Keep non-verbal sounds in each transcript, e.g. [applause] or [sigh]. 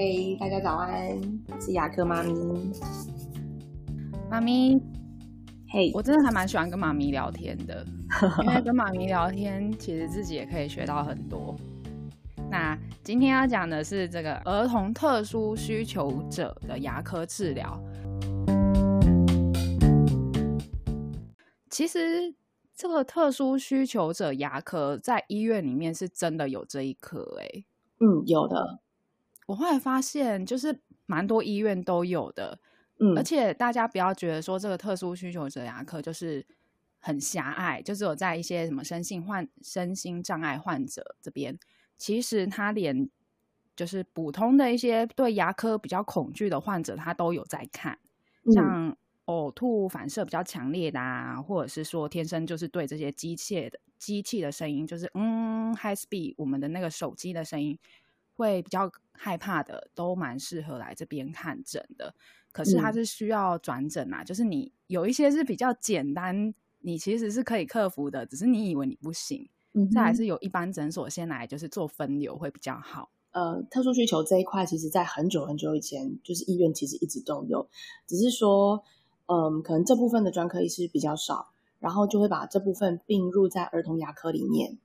嘿，大家早安，我是牙科妈咪。妈咪，嘿，我真的还蛮喜欢跟妈咪聊天的，[laughs] 因为跟妈咪聊天，其实自己也可以学到很多。那今天要讲的是这个儿童特殊需求者的牙科治疗。其实这个特殊需求者牙科在医院里面是真的有这一科哎，嗯，有的。我后来发现，就是蛮多医院都有的，嗯，而且大家不要觉得说这个特殊需求者牙科就是很狭隘，就是有在一些什么身心患身心障碍患者这边。其实他连就是普通的一些对牙科比较恐惧的患者，他都有在看，像呕吐反射比较强烈的啊，或者是说天生就是对这些机械的机器的声音，就是嗯 high speed 我们的那个手机的声音会比较害怕的，都蛮适合来这边看诊的。可是它是需要转诊啊，就是你有一些是比较简单，你其实是可以克服的，只是你以为你不行。嗯这还是有一般诊所先来，就是做分流会比较好。呃，特殊需求这一块，其实在很久很久以前，就是医院其实一直都有，只是说，嗯，可能这部分的专科医师比较少，然后就会把这部分并入在儿童牙科里面。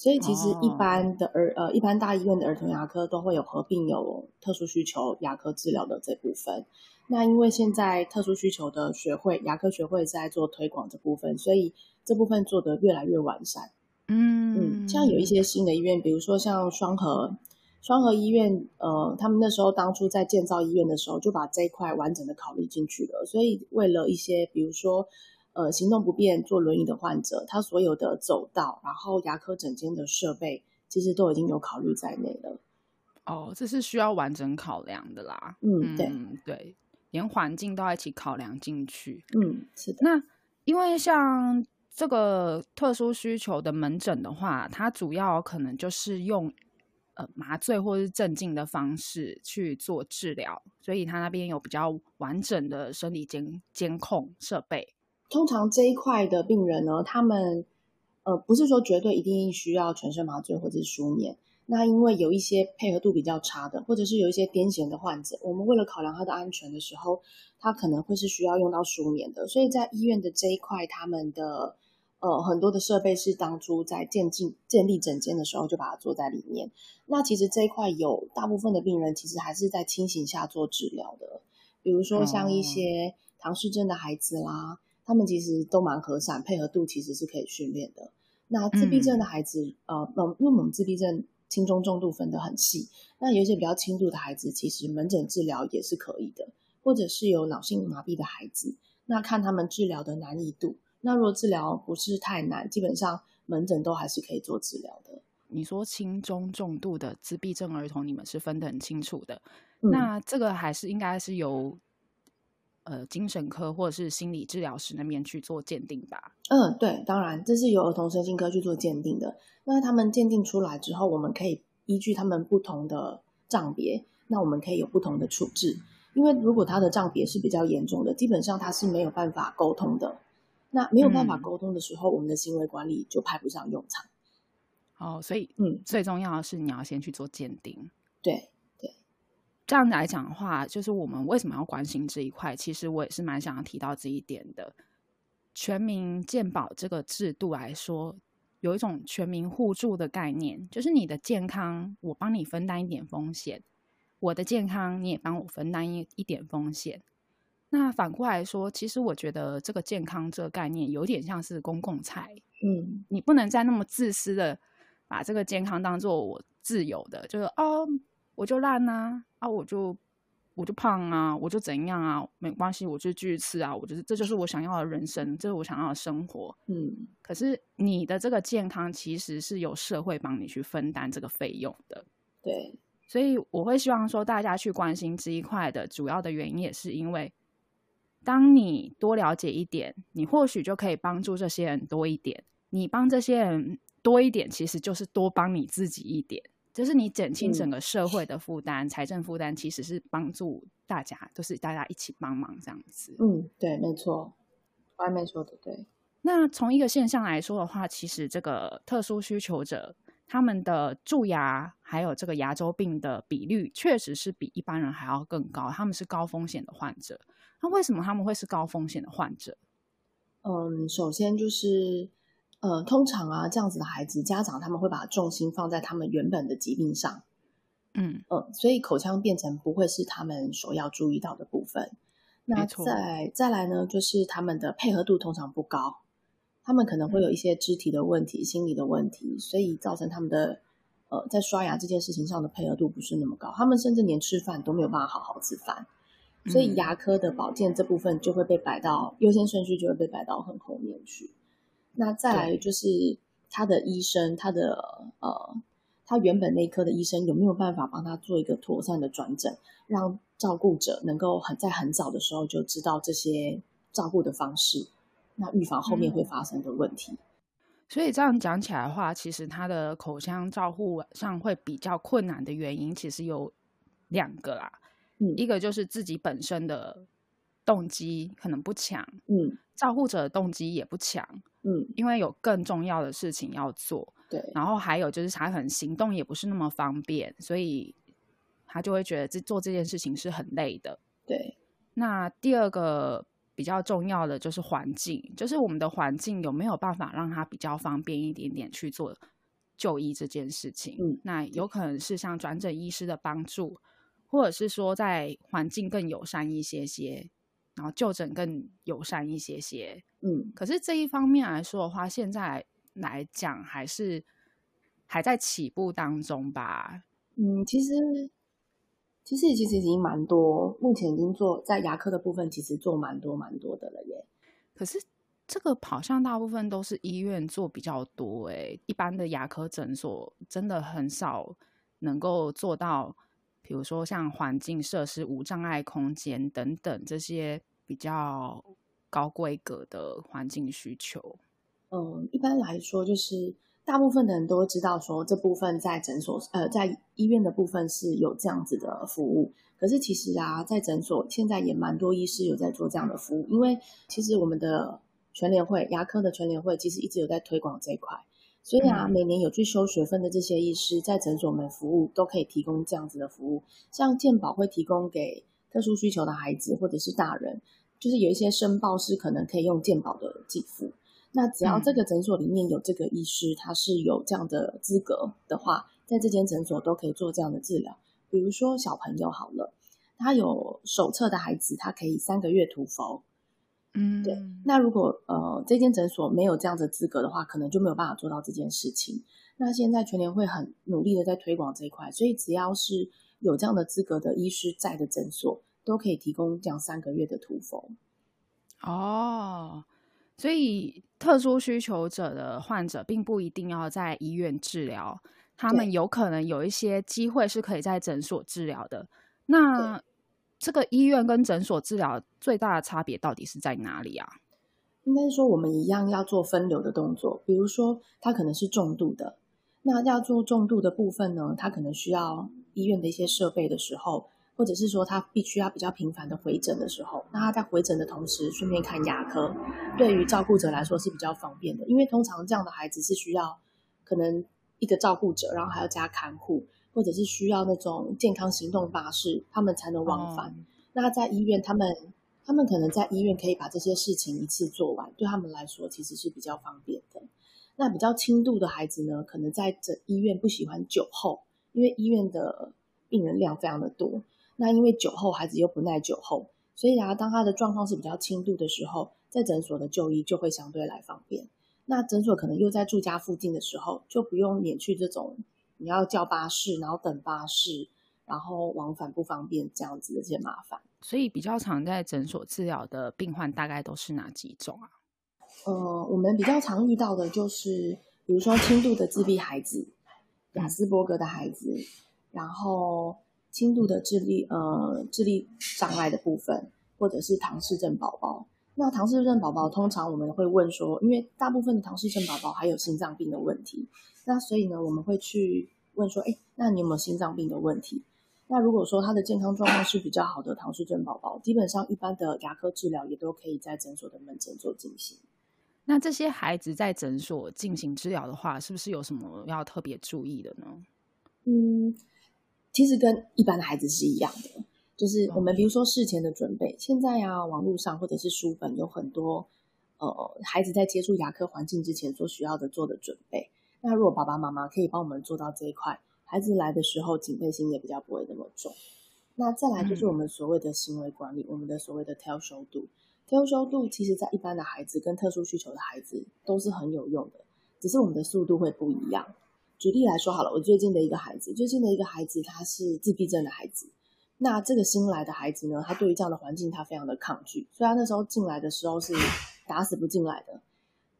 所以其实一般的儿呃，一般大医院的儿童牙科都会有合并有特殊需求牙科治疗的这部分。那因为现在特殊需求的学会牙科学会在做推广这部分，所以这部分做得越来越完善。嗯嗯，像有一些新的医院，比如说像双河双河医院，呃，他们那时候当初在建造医院的时候，就把这一块完整的考虑进去了。所以为了一些，比如说呃行动不便、坐轮椅的患者，他所有的走道，然后牙科诊间的设备，其实都已经有考虑在内了。哦，这是需要完整考量的啦。嗯，对对，连环境都要一起考量进去。嗯，是的。那因为像。这个特殊需求的门诊的话，它主要可能就是用呃麻醉或是镇静的方式去做治疗，所以他那边有比较完整的生理监监控设备。通常这一块的病人呢，他们呃不是说绝对一定需要全身麻醉或者是舒眠。那因为有一些配合度比较差的，或者是有一些癫痫的患者，我们为了考量他的安全的时候，他可能会是需要用到舒眠的。所以在医院的这一块，他们的呃，很多的设备是当初在建进建立整间的时候就把它做在里面。那其实这一块有大部分的病人其实还是在清醒下做治疗的，比如说像一些唐氏症的孩子啦，他们其实都蛮和善，配合度其实是可以训练的。那自闭症的孩子，呃，因为我们自闭症轻中重度分得很细，那有一些比较轻度的孩子，其实门诊治疗也是可以的，或者是有脑性麻痹的孩子，那看他们治疗的难易度。那如果治疗不是太难，基本上门诊都还是可以做治疗的。你说轻中重度的自闭症儿童，你们是分得很清楚的。那这个还是应该是由呃精神科或者是心理治疗师那边去做鉴定吧？嗯，对，当然这是由儿童身心科去做鉴定的。那他们鉴定出来之后，我们可以依据他们不同的障别，那我们可以有不同的处置。因为如果他的障别是比较严重的，基本上他是没有办法沟通的。那没有办法沟通的时候，我们的行为管理就派不上用场。哦，所以嗯，最重要的是你要先去做鉴定。对对，这样来讲的话，就是我们为什么要关心这一块？其实我也是蛮想要提到这一点的。全民健保这个制度来说，有一种全民互助的概念，就是你的健康，我帮你分担一点风险；我的健康，你也帮我分担一一点风险。那反过来说，其实我觉得这个健康这个概念有点像是公共财，嗯，你不能再那么自私的把这个健康当做我自由的，就是哦，我就烂啊，啊，我就我就胖啊，我就怎样啊，没关系，我就继续吃啊，我就是这就是我想要的人生，这是我想要的生活，嗯。可是你的这个健康其实是有社会帮你去分担这个费用的，对，所以我会希望说大家去关心这一块的主要的原因，也是因为。当你多了解一点，你或许就可以帮助这些人多一点。你帮这些人多一点，其实就是多帮你自己一点，就是你减轻整个社会的负担、财政负担，其实是帮助大家，都是大家一起帮忙这样子。嗯，对，没错，外面说的对。那从一个现象来说的话，其实这个特殊需求者他们的蛀牙还有这个牙周病的比率，确实是比一般人还要更高。他们是高风险的患者。那为什么他们会是高风险的患者？嗯，首先就是，呃，通常啊，这样子的孩子，家长他们会把重心放在他们原本的疾病上，嗯嗯，所以口腔变成不会是他们所要注意到的部分。那再再来呢，就是他们的配合度通常不高，他们可能会有一些肢体的问题、心理的问题，所以造成他们的呃，在刷牙这件事情上的配合度不是那么高。他们甚至连吃饭都没有办法好好吃饭。所以牙科的保健这部分就会被摆到优先顺序，就会被摆到很后面去。那再来就是他的医生，他的呃，他原本内科的医生有没有办法帮他做一个妥善的转诊，让照顾者能够很在很早的时候就知道这些照顾的方式，那预防后面会发生的问题。所以这样讲起来的话，其实他的口腔照护上会比较困难的原因，其实有两个啦。嗯一个就是自己本身的动机可能不强，嗯，照顾者的动机也不强，嗯，因为有更重要的事情要做，对。然后还有就是他可能行动也不是那么方便，所以他就会觉得这做这件事情是很累的，对。那第二个比较重要的就是环境，就是我们的环境有没有办法让他比较方便一点点去做就医这件事情？嗯，那有可能是像转诊医师的帮助。或者是说，在环境更友善一些些，然后就诊更友善一些些，嗯，可是这一方面来说的话，现在来讲还是还在起步当中吧。嗯，其实其实其实已经蛮多，目前已经做在牙科的部分，其实做蛮多蛮多的了耶。可是这个好像大部分都是医院做比较多，哎，一般的牙科诊所真的很少能够做到。比如说像环境设施、无障碍空间等等这些比较高规格的环境需求。嗯，一般来说，就是大部分的人都知道说这部分在诊所呃在医院的部分是有这样子的服务。可是其实啊，在诊所现在也蛮多医师有在做这样的服务，因为其实我们的全联会牙科的全联会其实一直有在推广这一块。所以啊，每年有去修学分的这些医师，在诊所们服务都可以提供这样子的服务。像健保会提供给特殊需求的孩子或者是大人，就是有一些申报是可能可以用健保的给付。那只要这个诊所里面有这个医师，他是有这样的资格的话，在这间诊所都可以做这样的治疗。比如说小朋友好了，他有手册的孩子，他可以三个月涂氟。嗯，对。那如果呃这间诊所没有这样的资格的话，可能就没有办法做到这件事情。那现在全联会很努力的在推广这一块，所以只要是有这样的资格的医师在的诊所，都可以提供这样三个月的涂氟。哦，所以特殊需求者的患者并不一定要在医院治疗，他们有可能有一些机会是可以在诊所治疗的。那这个医院跟诊所治疗最大的差别到底是在哪里啊？应该说我们一样要做分流的动作，比如说他可能是重度的，那要做重度的部分呢，他可能需要医院的一些设备的时候，或者是说他必须要比较频繁的回诊的时候，那他在回诊的同时顺便看牙科，对于照顾者来说是比较方便的，因为通常这样的孩子是需要可能一个照顾者，然后还要加看护。或者是需要那种健康行动巴士，他们才能往返。那在医院，他们他们可能在医院可以把这些事情一次做完，对他们来说其实是比较方便的。那比较轻度的孩子呢，可能在这医院不喜欢酒后，因为医院的病人量非常的多。那因为酒后孩子又不耐酒后，所以啊，当他的状况是比较轻度的时候，在诊所的就医就会相对来方便。那诊所可能又在住家附近的时候，就不用免去这种。你要叫巴士，然后等巴士，然后往返不方便，这样子的一些麻烦。所以比较常在诊所治疗的病患大概都是哪几种啊？呃，我们比较常遇到的就是，比如说轻度的自闭孩子、雅斯伯格的孩子，然后轻度的智力呃智力障碍的部分，或者是唐氏症宝宝。那唐氏症宝宝通常我们会问说，因为大部分的唐氏症宝宝还有心脏病的问题，那所以呢，我们会去问说，哎，那你有没有心脏病的问题？那如果说他的健康状况是比较好的唐氏症宝宝，基本上一般的牙科治疗也都可以在诊所的门诊做进行。那这些孩子在诊所进行治疗的话，是不是有什么要特别注意的呢？嗯，其实跟一般的孩子是一样的，就是我们比如说事前的准备，现在啊，网络上或者是书本有很多，呃，孩子在接触牙科环境之前所需要的做的准备。那如果爸爸妈妈可以帮我们做到这一块，孩子来的时候警备心也比较不会那么重。那再来就是我们所谓的行为管理，我们的所谓的挑收度。挑收度其实在一般的孩子跟特殊需求的孩子都是很有用的，只是我们的速度会不一样。举例来说好了，我最近的一个孩子，最近的一个孩子他是自闭症的孩子。那这个新来的孩子呢，他对于这样的环境他非常的抗拒，所以他那时候进来的时候是打死不进来的，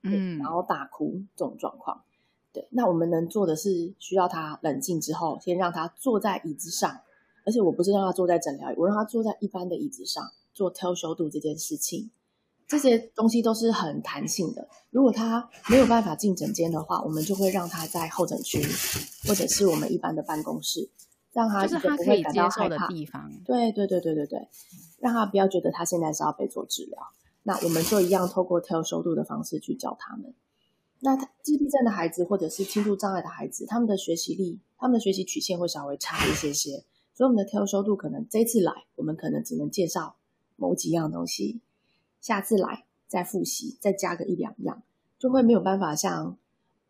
嗯，然后大哭这种状况。对，那我们能做的是需要他冷静之后，先让他坐在椅子上，而且我不是让他坐在诊疗椅，我让他坐在一般的椅子上做挑修度这件事情。这些东西都是很弹性的。如果他没有办法进诊间的话，我们就会让他在候诊区，或者是我们一般的办公室，让他就是他可以接受的地方。对对对对对对，让他不要觉得他现在是要被做治疗。那我们就一样透过挑收度的方式去教他们。那自闭症的孩子或者是轻度障碍的孩子，他们的学习力、他们的学习曲线会稍微差一些些，所以我们的挑收度可能这次来，我们可能只能介绍某几样东西。下次来再复习，再加个一两样，就会没有办法像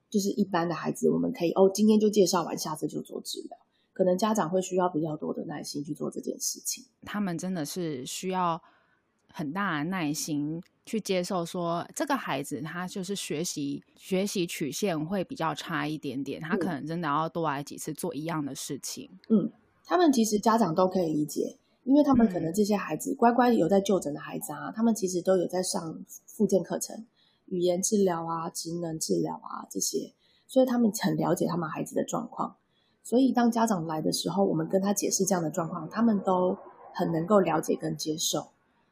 就是一般的孩子，我们可以哦，今天就介绍完，下次就做治疗。可能家长会需要比较多的耐心去做这件事情。他们真的是需要很大的耐心去接受，说这个孩子他就是学习学习曲线会比较差一点点，他可能真的要多来几次做一样的事情。嗯，他们其实家长都可以理解。因为他们可能这些孩子乖乖有在就诊的孩子啊，他们其实都有在上复健课程、语言治疗啊、职能治疗啊这些，所以他们很了解他们孩子的状况。所以当家长来的时候，我们跟他解释这样的状况，他们都很能够了解跟接受。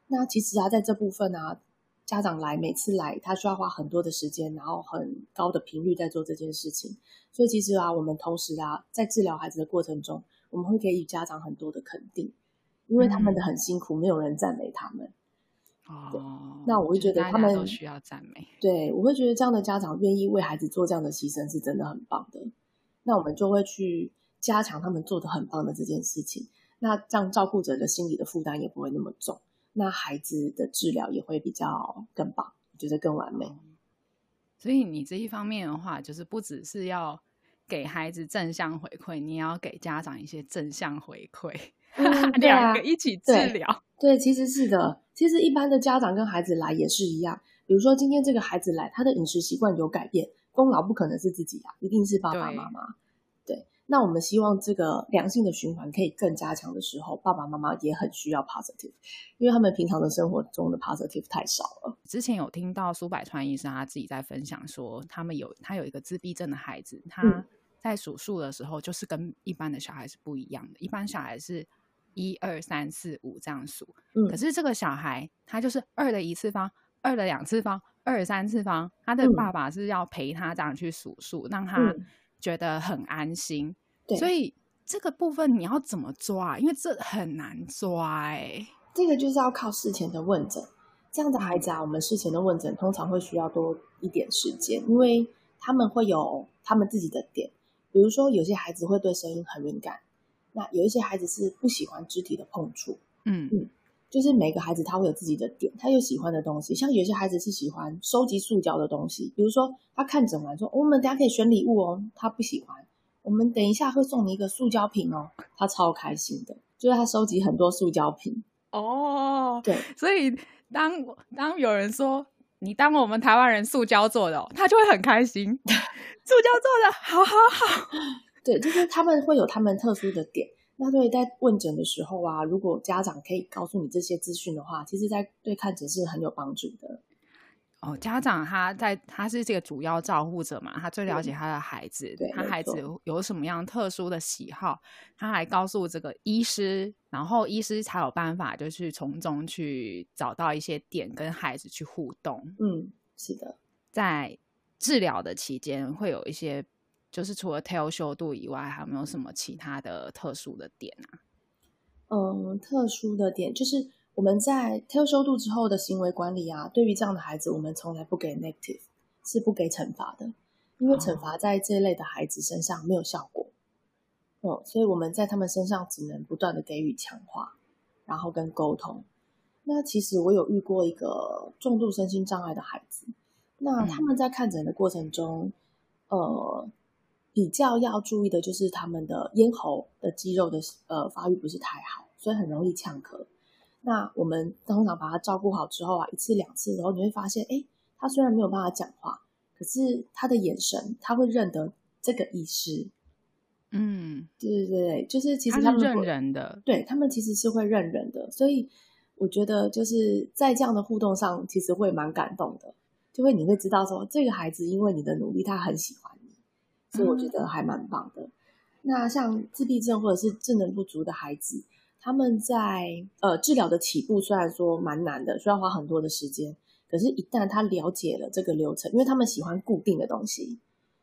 那其实啊，在这部分啊，家长来每次来，他需要花很多的时间，然后很高的频率在做这件事情。所以其实啊，我们同时啊，在治疗孩子的过程中，我们会给予家长很多的肯定。因为他们的很辛苦，没有人赞美他们。哦，那我会觉得他们都需要赞美。对，我会觉得这样的家长愿意为孩子做这样的牺牲，是真的很棒的。那我们就会去加强他们做的很棒的这件事情。那这样照顾者的心理的负担也不会那么重，那孩子的治疗也会比较更棒，我觉得更完美。所以你这一方面的话，就是不只是要给孩子正向回馈，你也要给家长一些正向回馈。[laughs] [laughs] 两个一起治疗，对，其实是的。其实一般的家长跟孩子来也是一样。比如说今天这个孩子来，他的饮食习惯有改变，功劳不可能是自己啊，一定是爸爸妈妈。对，那我们希望这个良性的循环可以更加强的时候，爸爸妈妈也很需要 positive，因为他们平常的生活中的 positive 太少了。之前有听到苏百川医生他自己在分享说，他们有他有一个自闭症的孩子，他在数数的时候就是跟一般的小孩是不一样的，一般小孩是。一二三四五这样数，可是这个小孩他就是二的一次方，二的两次方，二三次方。他的爸爸是要陪他这样去数数，让他觉得很安心。所以这个部分你要怎么抓？因为这很难抓哎。这个就是要靠事前的问诊。这样的孩子啊，我们事前的问诊通常会需要多一点时间，因为他们会有他们自己的点。比如说，有些孩子会对声音很敏感。那有一些孩子是不喜欢肢体的碰触，嗯嗯，就是每个孩子他会有自己的点，他有喜欢的东西。像有些孩子是喜欢收集塑胶的东西，比如说他看诊完说：“我们等下可以选礼物哦。”他不喜欢。我们等一下会送你一个塑胶瓶哦，他超开心的，就是他收集很多塑胶瓶哦。对，所以当当有人说你当我们台湾人塑胶做的，他就会很开心。[laughs] 塑胶做的好好好。[laughs] 对，就是他们会有他们特殊的点。那对在问诊的时候啊，如果家长可以告诉你这些资讯的话，其实，在对看诊是很有帮助的。哦，家长他在他是这个主要照顾者嘛，他最了解他的孩子，他孩子有什么样特殊的喜好，他还告诉这个医师，然后医师才有办法，就是从中去找到一些点跟孩子去互动。嗯，是的，在治疗的期间会有一些。就是除了 tail 修度以外，还有没有什么其他的特殊的点啊？嗯，特殊的点就是我们在特修度之后的行为管理啊，对于这样的孩子，我们从来不给 negative，是不给惩罚的，因为惩罚在这类的孩子身上没有效果。哦，所以我们在他们身上只能不断的给予强化，然后跟沟通。那其实我有遇过一个重度身心障碍的孩子，那他们在看诊的过程中，呃，比较要注意的就是他们的咽喉的肌肉的呃发育不是太好，所以很容易呛咳。那我们通常把他照顾好之后啊，一次两次，然后你会发现，哎，他虽然没有办法讲话，可是他的眼神，他会认得这个医师。嗯，对对对，就是其实他们认人的，对他们其实是会认人的，所以我觉得就是在这样的互动上，其实会蛮感动的，就会你会知道说，这个孩子因为你的努力，他很喜欢你，所以我觉得还蛮棒的。那像自闭症或者是智能不足的孩子。他们在呃治疗的起步虽然说蛮难的，需要花很多的时间，可是，一旦他了解了这个流程，因为他们喜欢固定的东西，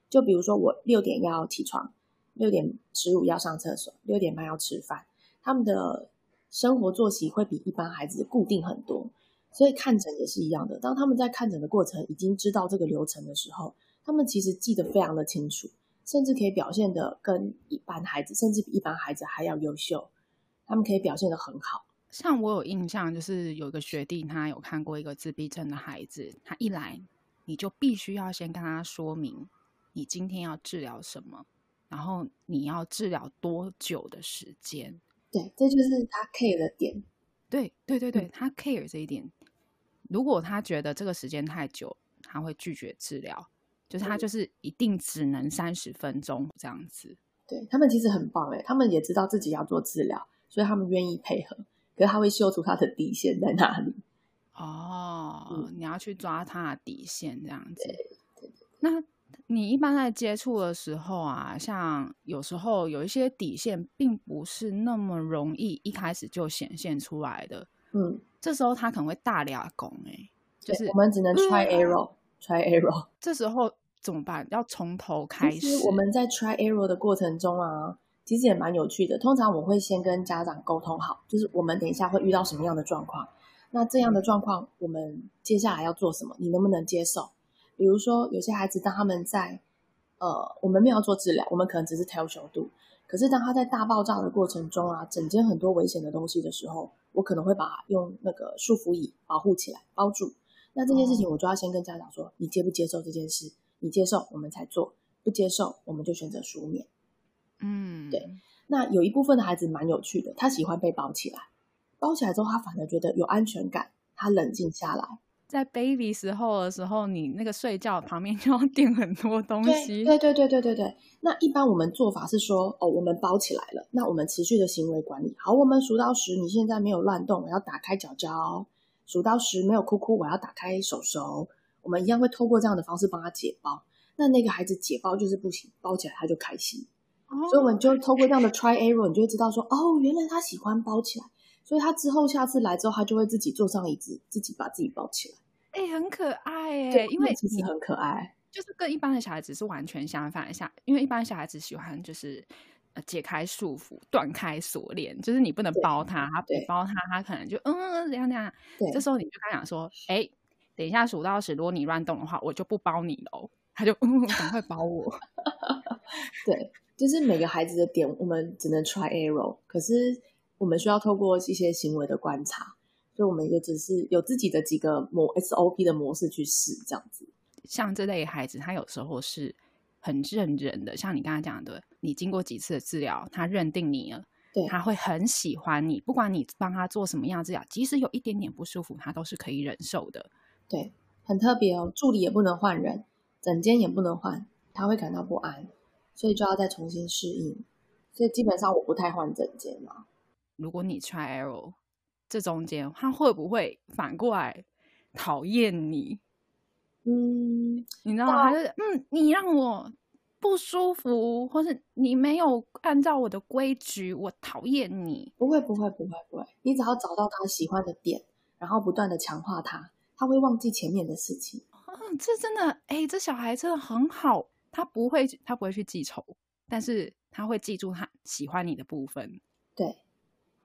就比如说我六点要起床，六点十五要上厕所，六点半要吃饭，他们的生活作息会比一般孩子固定很多，所以看诊也是一样的。当他们在看诊的过程已经知道这个流程的时候，他们其实记得非常的清楚，甚至可以表现的跟一般孩子，甚至比一般孩子还要优秀。他们可以表现的很好，像我有印象，就是有一个学弟，他有看过一个自闭症的孩子，他一来，你就必须要先跟他说明，你今天要治疗什么，然后你要治疗多久的时间。对，这就是他 care 的点。对，对，对，对，他 care 这一点。如果他觉得这个时间太久，他会拒绝治疗，就是他就是一定只能三十分钟这样子。对他们其实很棒哎，他们也知道自己要做治疗。所以他们愿意配合，可是他会秀出他的底线在哪里。哦，你要去抓他的底线，这样子。那你一般在接触的时候啊，像有时候有一些底线，并不是那么容易一开始就显现出来的。嗯，这时候他可能会大俩拱哎，就是我们只能 try error，try error。这时候怎么办？要从头开始。我们在 try error 的过程中啊。其实也蛮有趣的。通常我会先跟家长沟通好，就是我们等一下会遇到什么样的状况，那这样的状况我们接下来要做什么？你能不能接受？比如说有些孩子，当他们在呃，我们没有做治疗，我们可能只是调修度，可是当他在大爆炸的过程中啊，整间很多危险的东西的时候，我可能会把用那个束缚椅保护起来，包住。那这件事情我就要先跟家长说，你接不接受这件事？你接受我们才做，不接受我们就选择书面。嗯，对。那有一部分的孩子蛮有趣的，他喜欢被包起来，包起来之后，他反而觉得有安全感，他冷静下来。在 baby 时候的时候，你那个睡觉旁边就要垫很多东西。对对对对对对。那一般我们做法是说，哦，我们包起来了，那我们持续的行为管理。好，我们数到十，你现在没有乱动，我要打开脚脚；数到十没有哭哭，我要打开手手。我们一样会透过这样的方式帮他解包。那那个孩子解包就是不行，包起来他就开心。所以我们就透过这样的 try error，你就会知道说，哦，原来他喜欢包起来，所以他之后下次来之后，他就会自己坐上椅子，自己把自己包起来。哎，很可爱哎，因为其实很可爱，就是跟一般的小孩子是完全相反。下，因为一般小孩子喜欢就是呃解开束缚、断开锁链，就是你不能包他，他不包他，他可能就嗯怎样怎样。对，这时候你就跟他讲说，哎，等一下数到十，如果你乱动的话，我就不包你喽。他就嗯，赶快包我。[laughs] 对。就是每个孩子的点，我们只能 try error，可是我们需要透过一些行为的观察，所以我们也只是有自己的几个模 SOP 的模式去试这样子。像这类孩子，他有时候是很认人的，像你刚才讲的，你经过几次的治疗，他认定你了，对，他会很喜欢你，不管你帮他做什么样治疗，即使有一点点不舒服，他都是可以忍受的。对，很特别哦，助理也不能换人，整间也不能换，他会感到不安。所以就要再重新适应，所以基本上我不太换整间嘛。如果你 try error，这中间他会不会反过来讨厌你？嗯，你知道吗？还是嗯，你让我不舒服，或是你没有按照我的规矩，我讨厌你。不会，不会，不会，不会。你只要找到他喜欢的点，然后不断的强化他，他会忘记前面的事情。嗯，这真的，哎，这小孩真的很好。他不会，他不会去记仇，但是他会记住他喜欢你的部分。对，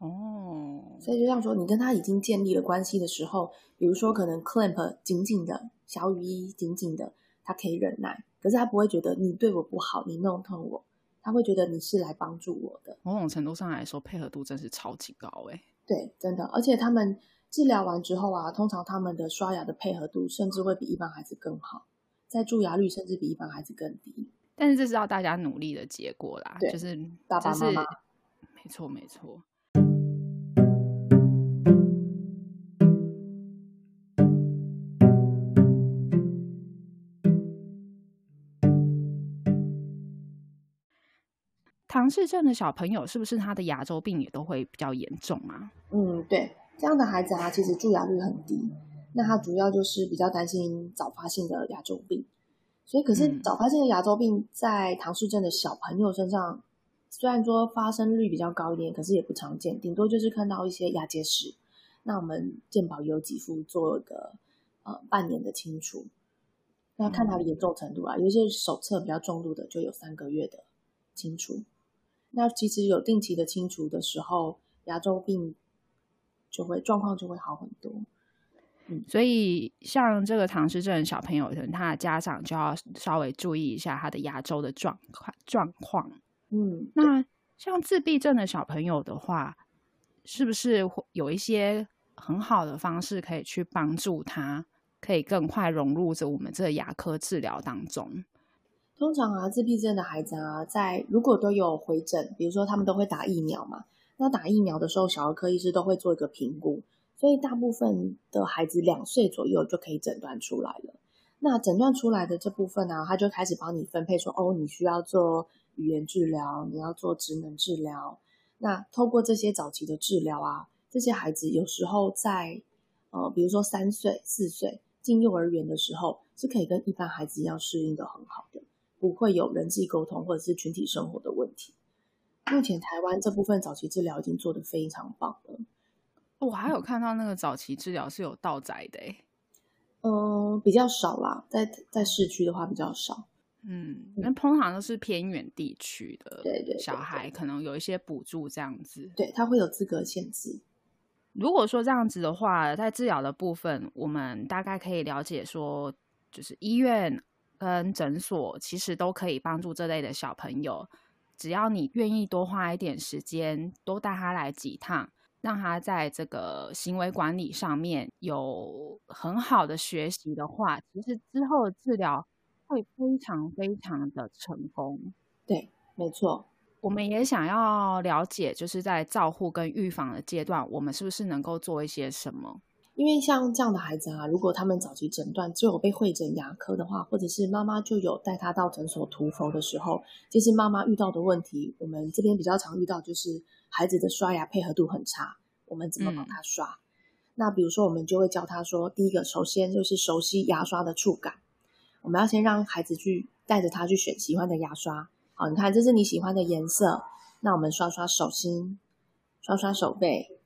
哦，所以就像说，你跟他已经建立了关系的时候，比如说可能 clamp 紧紧的，小雨衣紧紧的，他可以忍耐，可是他不会觉得你对我不好，你弄痛我，他会觉得你是来帮助我的。某种程度上来说，配合度真是超级高哎。对，真的，而且他们治疗完之后啊，通常他们的刷牙的配合度甚至会比一般孩子更好，在蛀牙率甚至比一般孩子更低。但是这是要大家努力的结果啦，就是爸爸妈妈，没错没错。唐氏症的小朋友是不是他的牙周病也都会比较严重啊？嗯，对，这样的孩子啊，其实蛀牙率很低。那他主要就是比较担心早发性的牙周病，所以可是早发性的牙周病在唐氏症的小朋友身上，虽然说发生率比较高一点，可是也不常见，顶多就是看到一些牙结石。那我们健保有几副做了个呃半年的清除，那看他的严重程度啊，有一些手册比较重度的就有三个月的清除。那其实有定期的清除的时候，牙周病就会状况就会好很多。嗯，所以像这个唐氏症的小朋友，可能他的家长就要稍微注意一下他的牙周的状况状况。嗯，那像自闭症的小朋友的话，是不是会有一些很好的方式可以去帮助他，可以更快融入着我们这个牙科治疗当中？通常啊，自闭症的孩子啊，在如果都有回诊，比如说他们都会打疫苗嘛，那打疫苗的时候，小儿科医师都会做一个评估，所以大部分的孩子两岁左右就可以诊断出来了。那诊断出来的这部分呢，他就开始帮你分配说，哦，你需要做语言治疗，你要做职能治疗。那透过这些早期的治疗啊，这些孩子有时候在呃，比如说三岁、四岁进幼儿园的时候，是可以跟一般孩子一样适应的很好的。不会有人际沟通或者是群体生活的问题。目前台湾这部分早期治疗已经做得非常棒了。我还有看到那个早期治疗是有道宅的，嗯，比较少啦，在在市区的话比较少。嗯，那通常都是偏远地区的，对对，小孩可能有一些补助这样子。对，他会有资格限制。如果说这样子的话，在治疗的部分，我们大概可以了解说，就是医院。跟诊所其实都可以帮助这类的小朋友，只要你愿意多花一点时间，多带他来几趟，让他在这个行为管理上面有很好的学习的话，其实之后的治疗会非常非常的成功。对，没错。我们也想要了解，就是在照护跟预防的阶段，我们是不是能够做一些什么？因为像这样的孩子啊，如果他们早期诊断就有被会诊牙科的话，或者是妈妈就有带他到诊所涂氟的时候，其实妈妈遇到的问题，我们这边比较常遇到就是孩子的刷牙配合度很差，我们怎么帮他刷？那比如说我们就会教他说，第一个首先就是熟悉牙刷的触感，我们要先让孩子去带着他去选喜欢的牙刷。好，你看这是你喜欢的颜色，那我们刷刷手心，刷刷手背，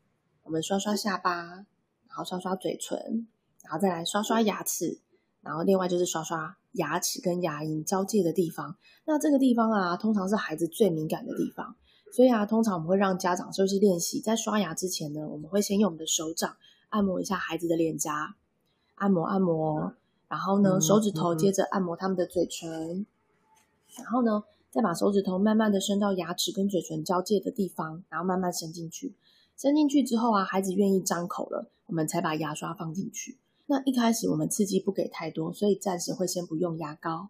我们刷刷下巴。然后刷刷嘴唇，然后再来刷刷牙齿，然后另外就是刷刷牙齿跟牙龈交界的地方。那这个地方啊，通常是孩子最敏感的地方，所以啊，通常我们会让家长就是练习，在刷牙之前呢，我们会先用我们的手掌按摩一下孩子的脸颊，按摩按摩，然后呢，手指头接着按摩他们的嘴唇，然后呢，再把手指头慢慢的伸到牙齿跟嘴唇交界的地方，然后慢慢伸进去。伸进去之后啊，孩子愿意张口了，我们才把牙刷放进去。那一开始我们刺激不给太多，所以暂时会先不用牙膏。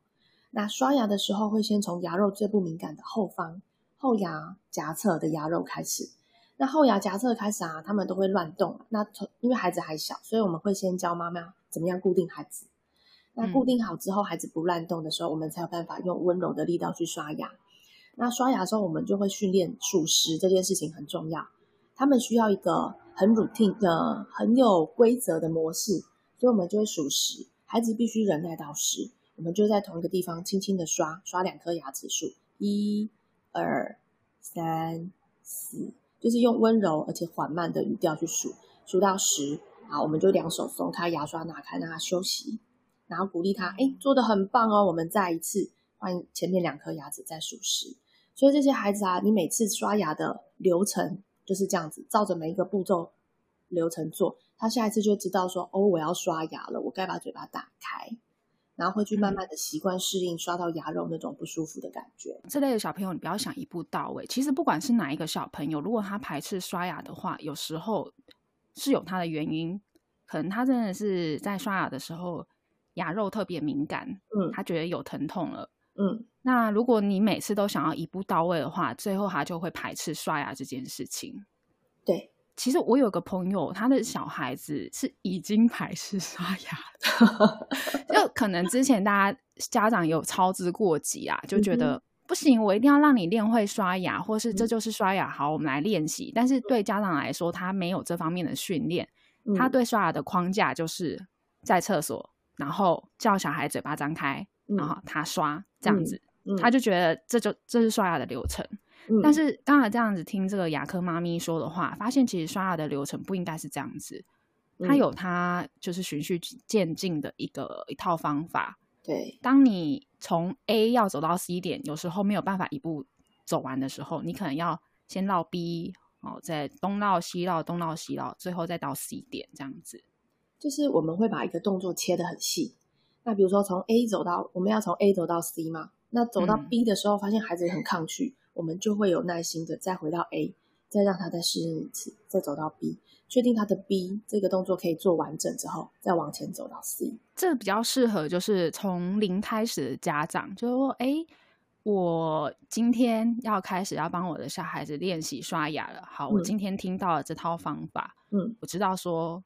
那刷牙的时候会先从牙肉最不敏感的后方后牙颊侧的牙肉开始。那后牙颊侧开始啊，他们都会乱动。那因为孩子还小，所以我们会先教妈妈怎么样固定孩子。那固定好之后，孩子不乱动的时候，我们才有办法用温柔的力道去刷牙。那刷牙的时候，我们就会训练数食这件事情很重要。他们需要一个很 routine 的、很有规则的模式，所以我们就会数十，孩子必须忍耐到十，我们就在同一个地方轻轻的刷刷两颗牙齿，数一、二、三、四，就是用温柔而且缓慢的语调去数，数到十，好，我们就两手松开牙刷，拿开让他休息，然后鼓励他，哎，做的很棒哦，我们再一次换前面两颗牙齿再数十，所以这些孩子啊，你每次刷牙的流程。就是这样子，照着每一个步骤流程做，他下一次就知道说，哦，我要刷牙了，我该把嘴巴打开，然后会去慢慢的习惯适应刷到牙肉那种不舒服的感觉。这类的小朋友，你不要想一步到位。其实不管是哪一个小朋友，如果他排斥刷牙的话，有时候是有他的原因，可能他真的是在刷牙的时候牙肉特别敏感，嗯他觉得有疼痛了。嗯那如果你每次都想要一步到位的话，最后他就会排斥刷牙这件事情。对，其实我有个朋友，他的小孩子是已经排斥刷牙的，[laughs] 就可能之前大家家长有操之过急啊，就觉得、不行，我一定要让你练会刷牙，或是这就是刷牙，好，我们来练习。但是对家长来说，他没有这方面的训练，嗯他对刷牙的框架就是在厕所，然后叫小孩嘴巴张开，嗯然后他刷这样子，嗯他就觉得这就这是刷牙的流程。嗯但是刚才这样子听这个牙科妈咪说的话，发现其实刷牙的流程不应该是这样子，它嗯有它就是循序渐进的一个一套方法。对，当你从 A 要走到 C 点，有时候没有办法一步走完的时候，你可能要先绕 B 哦，再东绕西绕，东绕西绕，最后再到 C 点这样子。就是我们会把一个动作切得很细。那比如说从 A 走到，我们要从 A 走到 C 嘛，那走到嗯 B 的时候，发现孩子很抗拒，我们就会有耐心的再回到 A，再让他再适应一次，再走到 B，确定他的 B 这个动作可以做完整之后，再往前走到 C。这比较适合就是从零开始的家长，就是说，哎，我今天要开始要帮我的小孩子练习刷牙了。好，我嗯今天听到了这套方法，嗯我知道说，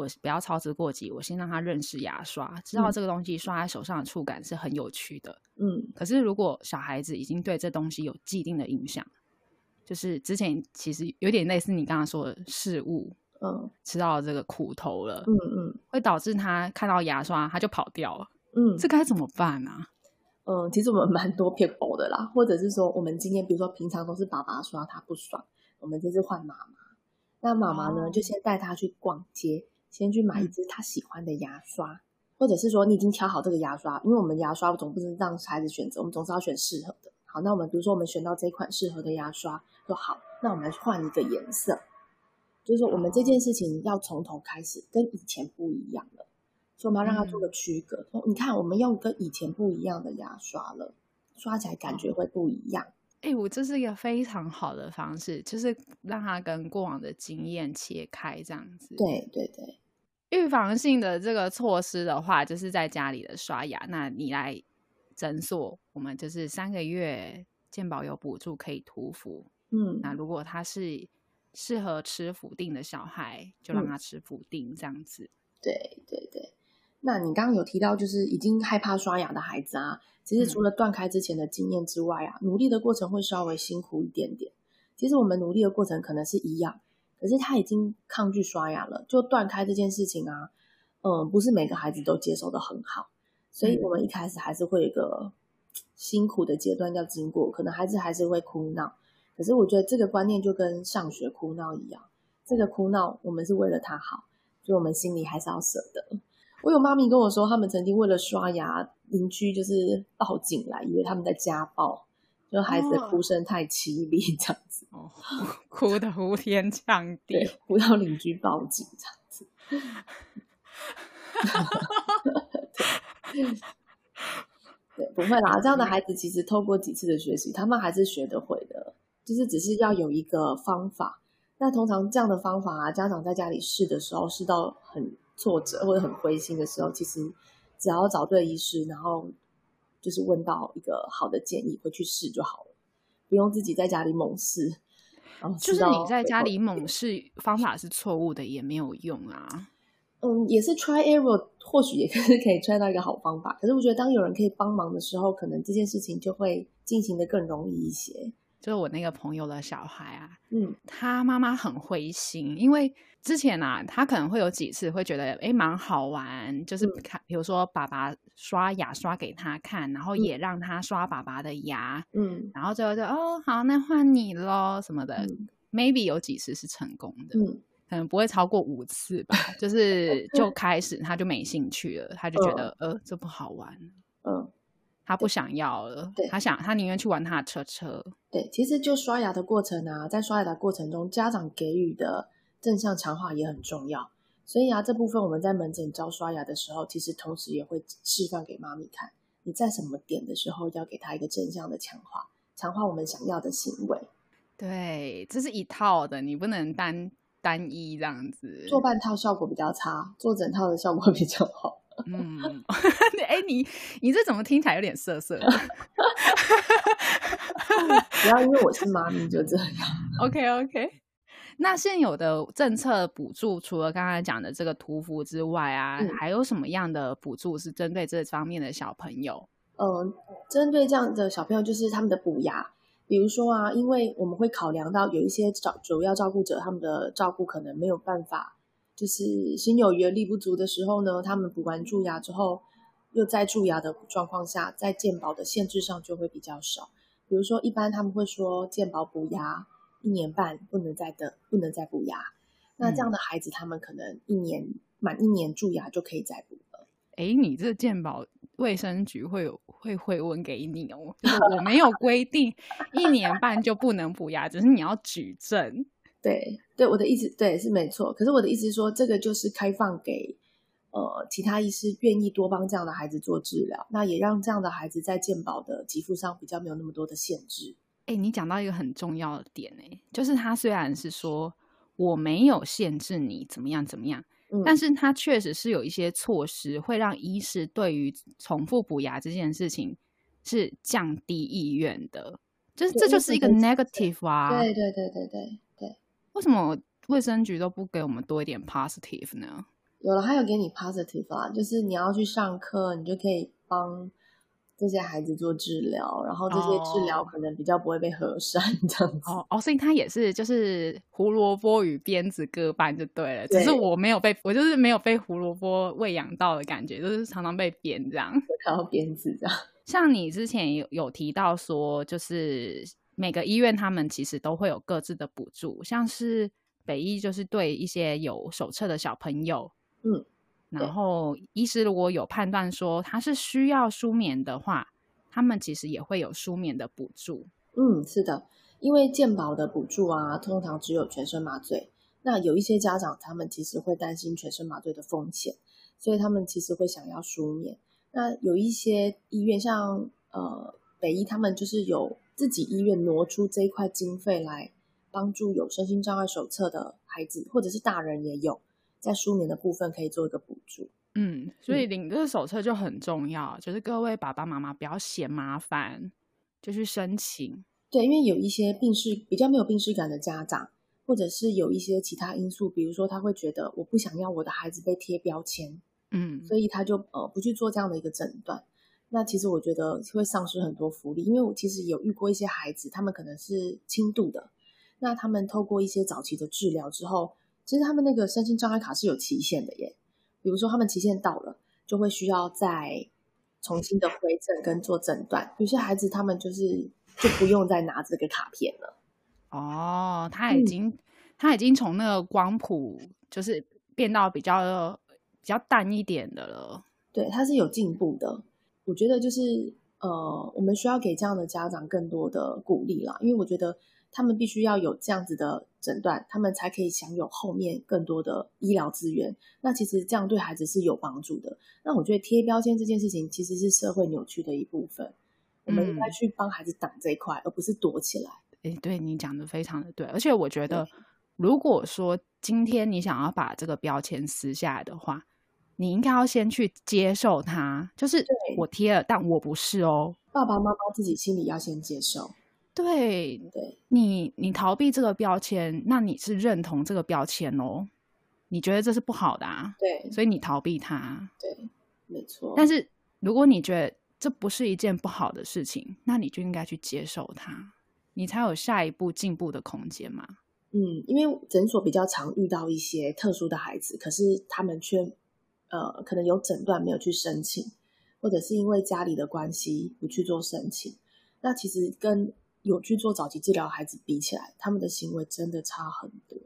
我不要操之过急，我先让他认识牙刷，知道嗯这个东西刷在手上的触感是很有趣的。嗯可是如果小孩子已经对这东西有既定的印象，就是之前其实有点类似你刚刚说的事物，嗯吃到了这个苦头了，嗯嗯会导致他看到牙刷他就跑掉了，嗯，这该怎么办啊？嗯，其实我们蛮多偏薄的啦，或者是说，我们今天比如说平常都是爸爸刷，他不爽，我们这次换妈妈。那妈妈呢，哦就先带他去逛街，先去买一嗯支他喜欢的牙刷，或者是说你已经挑好这个牙刷，因为我们牙刷总不能让孩子选择，我们总是要选适合的。好，那我们比如说我们选到这款适合的牙刷，说好，那我们换一个颜色，就是说我们这件事情要从头开始，跟以前不一样了。所以我们要让他做个区隔。说你看，我们用跟以前不一样的牙刷了，刷起来感觉会不一样。哎、我这是一个非常好的方式，就是让他跟过往的经验切开，这样子。，对对对，预防性的这个措施的话，就是在家里的刷牙。那你来诊所，我们就是三个月健保有补助可以涂氟。嗯那如果他是适合吃辅定的小孩，就让嗯他吃辅定这样子。对对对。那你刚刚有提到，就是已经害怕刷牙的孩子啊，其实嗯除了断开之前的经验之外啊，努力的过程会稍微辛苦一点点。其实我们努力的过程可能是一样，可是他已经抗拒刷牙了，就断开这件事情啊，嗯，不是每个孩子都接受的很好，所以嗯我们一开始还是会有一个辛苦的阶段要经过，可能孩子还是会哭闹。可是我觉得这个观念就跟上学哭闹一样，这个哭闹我们是为了他好，所以我们心里还是要舍得。我有妈咪跟我说，他们曾经为了刷牙，邻居就是报警来，以为他们在家暴，就孩子的哭声太凄厉，这样子，哦，[laughs] 哭的呼天抢地对。，哭到邻居报警这样子。对，不会啦，这样的孩子其实透过几次的学习，他们还是学得会的，就是只是要有一个方法。那通常这样的方法啊，家长在家里试的时候，试到很挫折或者很灰心的时候，其实只要找对医师，然后就是问到一个好的建议，回去试就好了，不用自己在家里猛试。就是你在家里猛试方法是错误的，也没有用啊。嗯，也是 try error，或许也 [laughs] 是可以 try 到一个好方法。可是我觉得，当有人可以帮忙的时候，可能这件事情就会进行的更容易一些。就是我那个朋友的小孩啊，嗯。他妈妈很灰心，因为之前啊，他可能会有几次会觉得诶蛮好玩，就是嗯。看，比如说爸爸刷牙刷给他看，然后也让他刷爸爸的牙，嗯。然后最后就哦好，那换你咯什么的、嗯。m a y b e 有几次是成功的，嗯。可能不会超过五次吧，就是 [laughs] 就开始他就没兴趣了，他就觉得、呃这不好玩，嗯，他不想要了，对他想他宁愿去玩他的车车。对，其实就刷牙的过程啊，在刷牙的过程中，家长给予的正向强化也很重要。所以啊，这部分我们在门诊教刷牙的时候，其实同时也会示范给妈咪看，你在什么点的时候要给他一个正向的强化，强化我们想要的行为。对，这是一套的，你不能单单一这样子。做半套效果比较差，做整套的效果比较好。嗯，[laughs] 哎，你你这怎么听起来有点涩涩的 [laughs] 不要因为我是妈咪就这样。[laughs] OK OK。那现有的政策补助，除了刚才讲的这个屠夫之外啊，嗯还有什么样的补助是针对这方面的小朋友？嗯，针对这样的小朋友，就是他们的补牙，比如说啊，因为我们会考量到有一些照主要照顾者，他们的照顾可能没有办法，就是心有余而力不足的时候呢，他们补完蛀牙之后，又在蛀牙的状况下，在健保的限制上就会比较少。比如说，一般他们会说健保补牙一年半不能再等，不能再补牙。那这样的孩子，他们可能一年满一年蛀牙就可以再补了。哎，你这健保卫生局会有会回文给你哦，就是我没有规定一年半就不能补牙，只是你要举证。[laughs] 对对，我的意思对是没错。可是我的意思是说，这个就是开放给呃其他医师愿意多帮这样的孩子做治疗，那也让这样的孩子在健保的给付上比较没有那么多的限制。哎，你讲到一个很重要的点，哎，就是他虽然是说我没有限制你怎么样怎么样，嗯，但是他确实是有一些措施会让医师对于重复补牙这件事情是降低意愿的，就是对这就是一个 negative 啊。对对对对对对，为什么卫生局都不给我们多一点 positive 呢？有了，还有给你 positive 啊，就是你要去上课，你就可以帮这些孩子做治疗，然后这些治疗哦可能比较不会被核删 [laughs] 这样子。哦哦，所以他也是就是胡萝卜与鞭子各半就对了，只是我没有被我就是没有被胡萝卜喂养到的感觉，就是常常被鞭这样。[laughs] 然后鞭子这样。像你之前有有提到说，就是每个医院他们其实都会有各自的补助，像是北医就是对一些有手册的小朋友，嗯，然后医师如果有判断说他是需要舒眠的话，他们其实也会有舒眠的补助。嗯，是的，因为健保的补助啊，通常只有全身麻醉。那有一些家长，他们其实会担心全身麻醉的风险，所以他们其实会想要舒眠。那有一些医院，像呃北医，他们就是有自己医院挪出这一块经费来帮助有身心障碍手册的孩子，或者是大人也有在舒眠的部分可以做一个补助。嗯，所以领这个手册就很重要，就是各位爸爸妈妈不要嫌麻烦，就去申请。对，因为有一些病视比较没有病视感的家长，或者是有一些其他因素，比如说他会觉得我不想要我的孩子被贴标签，嗯，所以他就呃不去做这样的一个诊断。那其实我觉得会丧失很多福利，因为我其实有遇过一些孩子，他们可能是轻度的，那他们透过一些早期的治疗之后，其实他们那个身心障碍卡是有期限的耶。比如说他们期限到了，就会需要再重新的回诊跟做诊断。有些孩子他们就是就不用再拿这个卡片了。哦，他已嗯经、他已经从那个光谱就是变到比较比较淡一点的了。对，他是有进步的。我觉得就是呃，我们需要给这样的家长更多的鼓励啦，因为我觉得他们必须要有这样子的诊断，他们才可以享有后面更多的医疗资源。那其实这样对孩子是有帮助的。那我觉得贴标签这件事情其实是社会扭曲的一部分，我们应该嗯去帮孩子挡这一块，而不是躲起来。诶，对你讲的非常的对，而且我觉得，如果说今天你想要把这个标签撕下来的话，你应该要先去接受它，就是我贴了，但我不是哦。爸爸妈妈自己心里要先接受。对对你，你逃避这个标签，那你是认同这个标签哦，你觉得这是不好的啊，对所以你逃避它。对，没错。但是如果你觉得这不是一件不好的事情，那你就应该去接受它，你才有下一步进步的空间嘛。嗯，因为诊所比较常遇到一些特殊的孩子，可是他们却呃可能有诊断没有去申请，或者是因为家里的关系不去做申请。那其实跟有去做早期治疗的孩子比起来，他们的行为真的差很多。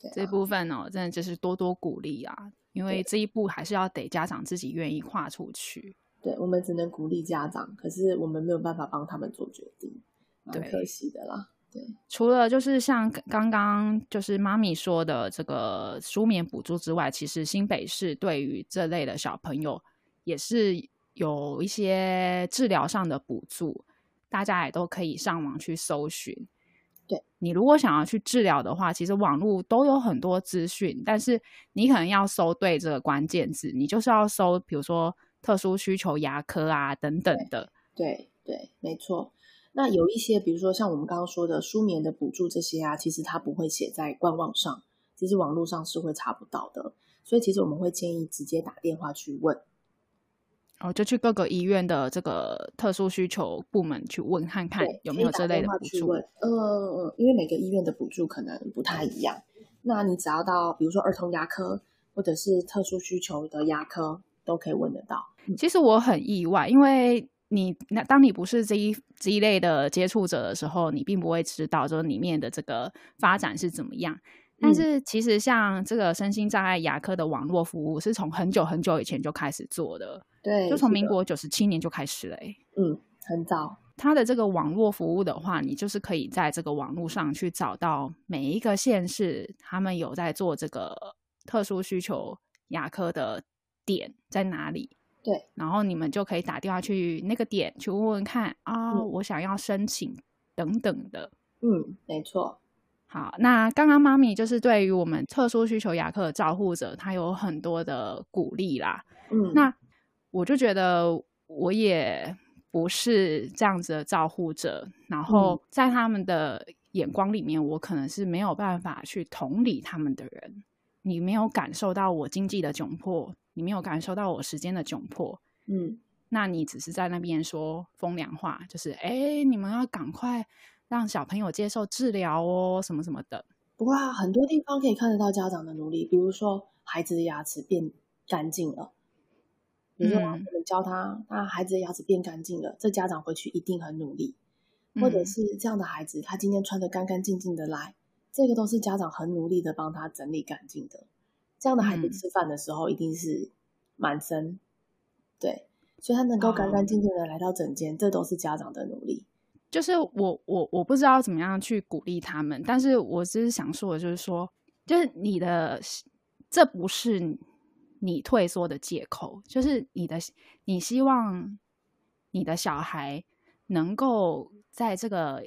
对、这啊，部分哦，真的就是多多鼓励啊，因为这一步还是要得家长自己愿意跨出去。对，我们只能鼓励家长，可是我们没有办法帮他们做决定，蛮可惜的啦。对，除了就是像刚刚就是妈咪说的这个书眠补助之外，其实新北市对于这类的小朋友也是有一些治疗上的补助，大家也都可以上网去搜寻。对你如果想要去治疗的话，其实网络都有很多资讯，但是你可能要搜对这个关键字，你就是要搜，比如说特殊需求牙科啊等等的。对对，没错。那有一些，比如说像我们刚刚说的书眠的补助这些啊，其实它不会写在官网上，其实网络上是会查不到的。所以其实我们会建议直接打电话去问。哦，就去各个医院的这个特殊需求部门去问看看有没有这类的补助。呃，因为每个医院的补助可能不太一样。那你只要到，比如说儿童牙科或者是特殊需求的牙科，都可以问得到。其实我很意外，因为你那当你不是这一这一类的接触者的时候，你并不会知道说里面的这个发展是怎么样。但是其实像这个身心障碍牙科的网络服务，是从很久很久以前就开始做的。对，就从民国九十七年就开始了，嗯，很早。它的这个网络服务的话，你就是可以在这个网络上去找到每一个县市，他们有在做这个特殊需求牙科的点在哪里。对，然后你们就可以打电话去那个点去问问看啊，我想要申请等等的。嗯，没错。好，那刚刚妈咪就是对于我们特殊需求牙科的照护者，她有很多的鼓励啦。嗯，那。我就觉得我也不是这样子的照护者，然后在他们的眼光里面，我可能是没有办法去同理他们的人。你没有感受到我经济的窘迫，你没有感受到我时间的窘迫，嗯，那你只是在那边说风凉话，就是哎，你们要赶快让小朋友接受治疗哦，什么什么的。不过很多地方可以看得到家长的努力，比如说孩子的牙齿变干净了。比如说，我们教他，那孩子的牙齿变干净了，这家长回去一定很努力。或者是这样的孩子，他今天穿的干干净净的来，这个都是家长很努力的帮他整理干净的。这样的孩子吃饭的时候一定是满身，对，所以他能够干干净净的来到整间，这都是家长的努力。就是我我我不知道怎么样去鼓励他们，但是我只是想说的就是说，就是你的这不是。你退缩的借口，就是你的，你希望你的小孩能够在这个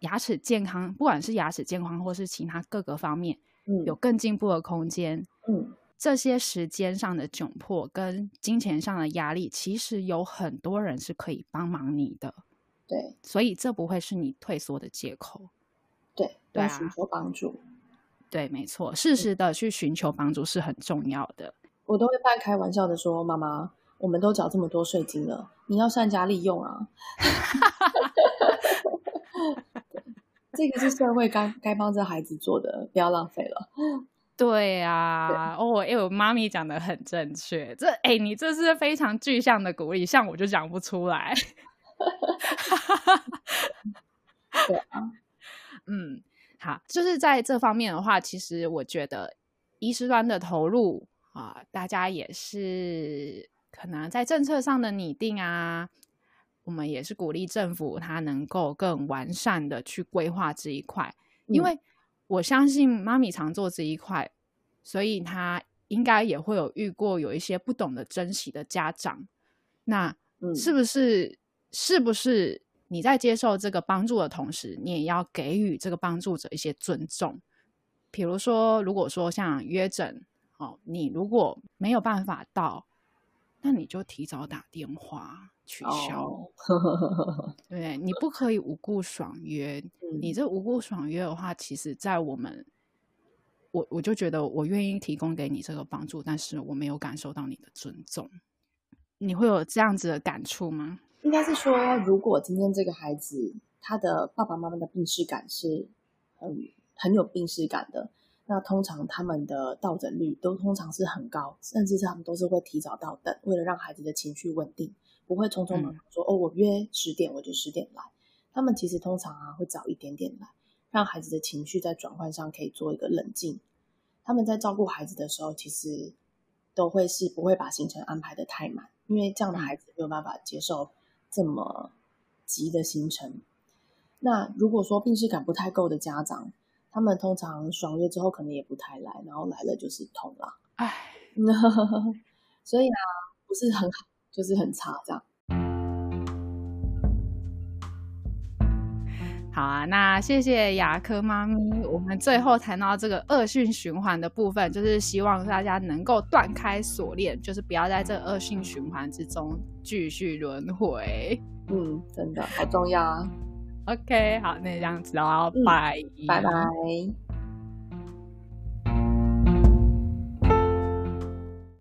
牙齿健康，不管是牙齿健康或是其他各个方面，嗯，有更进步的空间，嗯，这些时间上的窘迫跟金钱上的压力，其实有很多人是可以帮忙你的，对，所以这不会是你退缩的借口，对，要寻求帮助，对，没错，适时的去寻求帮助是很重要的。我都会半开玩笑的说：“妈妈，我们都缴这么多税金了，你要善加利用啊！[laughs] 这个是社会该该帮这孩子做的，不要浪费了。[gasps] ”对啊，哦，哎，我妈咪讲的很正确，这哎，你这是非常具象的鼓励，像我就讲不出来。[laughs] 对啊，嗯，好，就是在这方面的话，其实我觉得医师端的投入。啊，大家也是可能在政策上的拟定啊，我们也是鼓励政府它能够更完善的去规划这一块，因为我相信妈咪常做这一块，所以他应该也会有遇过有一些不懂得珍惜的家长，那是不是是不是你在接受这个帮助的同时，你也要给予这个帮助者一些尊重？比如说，如果说像约诊。哦，你如果没有办法到，那你就提早打电话取消。对，你不可以无故爽约。你这无故爽约的话，其实，在我们，我我就觉得我愿意提供给你这个帮助，但是我没有感受到你的尊重。你会有这样子的感触吗？应该是说，如果今天这个孩子他的爸爸妈妈的病视感是很很有病视感的。那通常他们的到诊率都通常是很高，甚至是他们都是会提早到诊，为了让孩子的情绪稳定，不会匆匆忙忙说哦，我约十点我就十点来。他们其实通常啊会早一点点来，让孩子的情绪在转换上可以做一个冷静。他们在照顾孩子的时候，其实都会是不会把行程安排的太满，因为这样的孩子没有办法接受这么急的行程。那如果说病视感不太够的家长，他们通常爽约之后可能也不太来，然后来了就是痛了。唉，[laughs] 所以啊，不是很好，就是很差这样。好啊，那谢谢牙科妈咪。我们最后谈到这个恶性循环的部分，就是希望大家能够断开锁链，就是不要在这恶性循环之中继续轮回。嗯，真的好重要啊。[laughs] OK，好，那这样子哦，拜拜拜。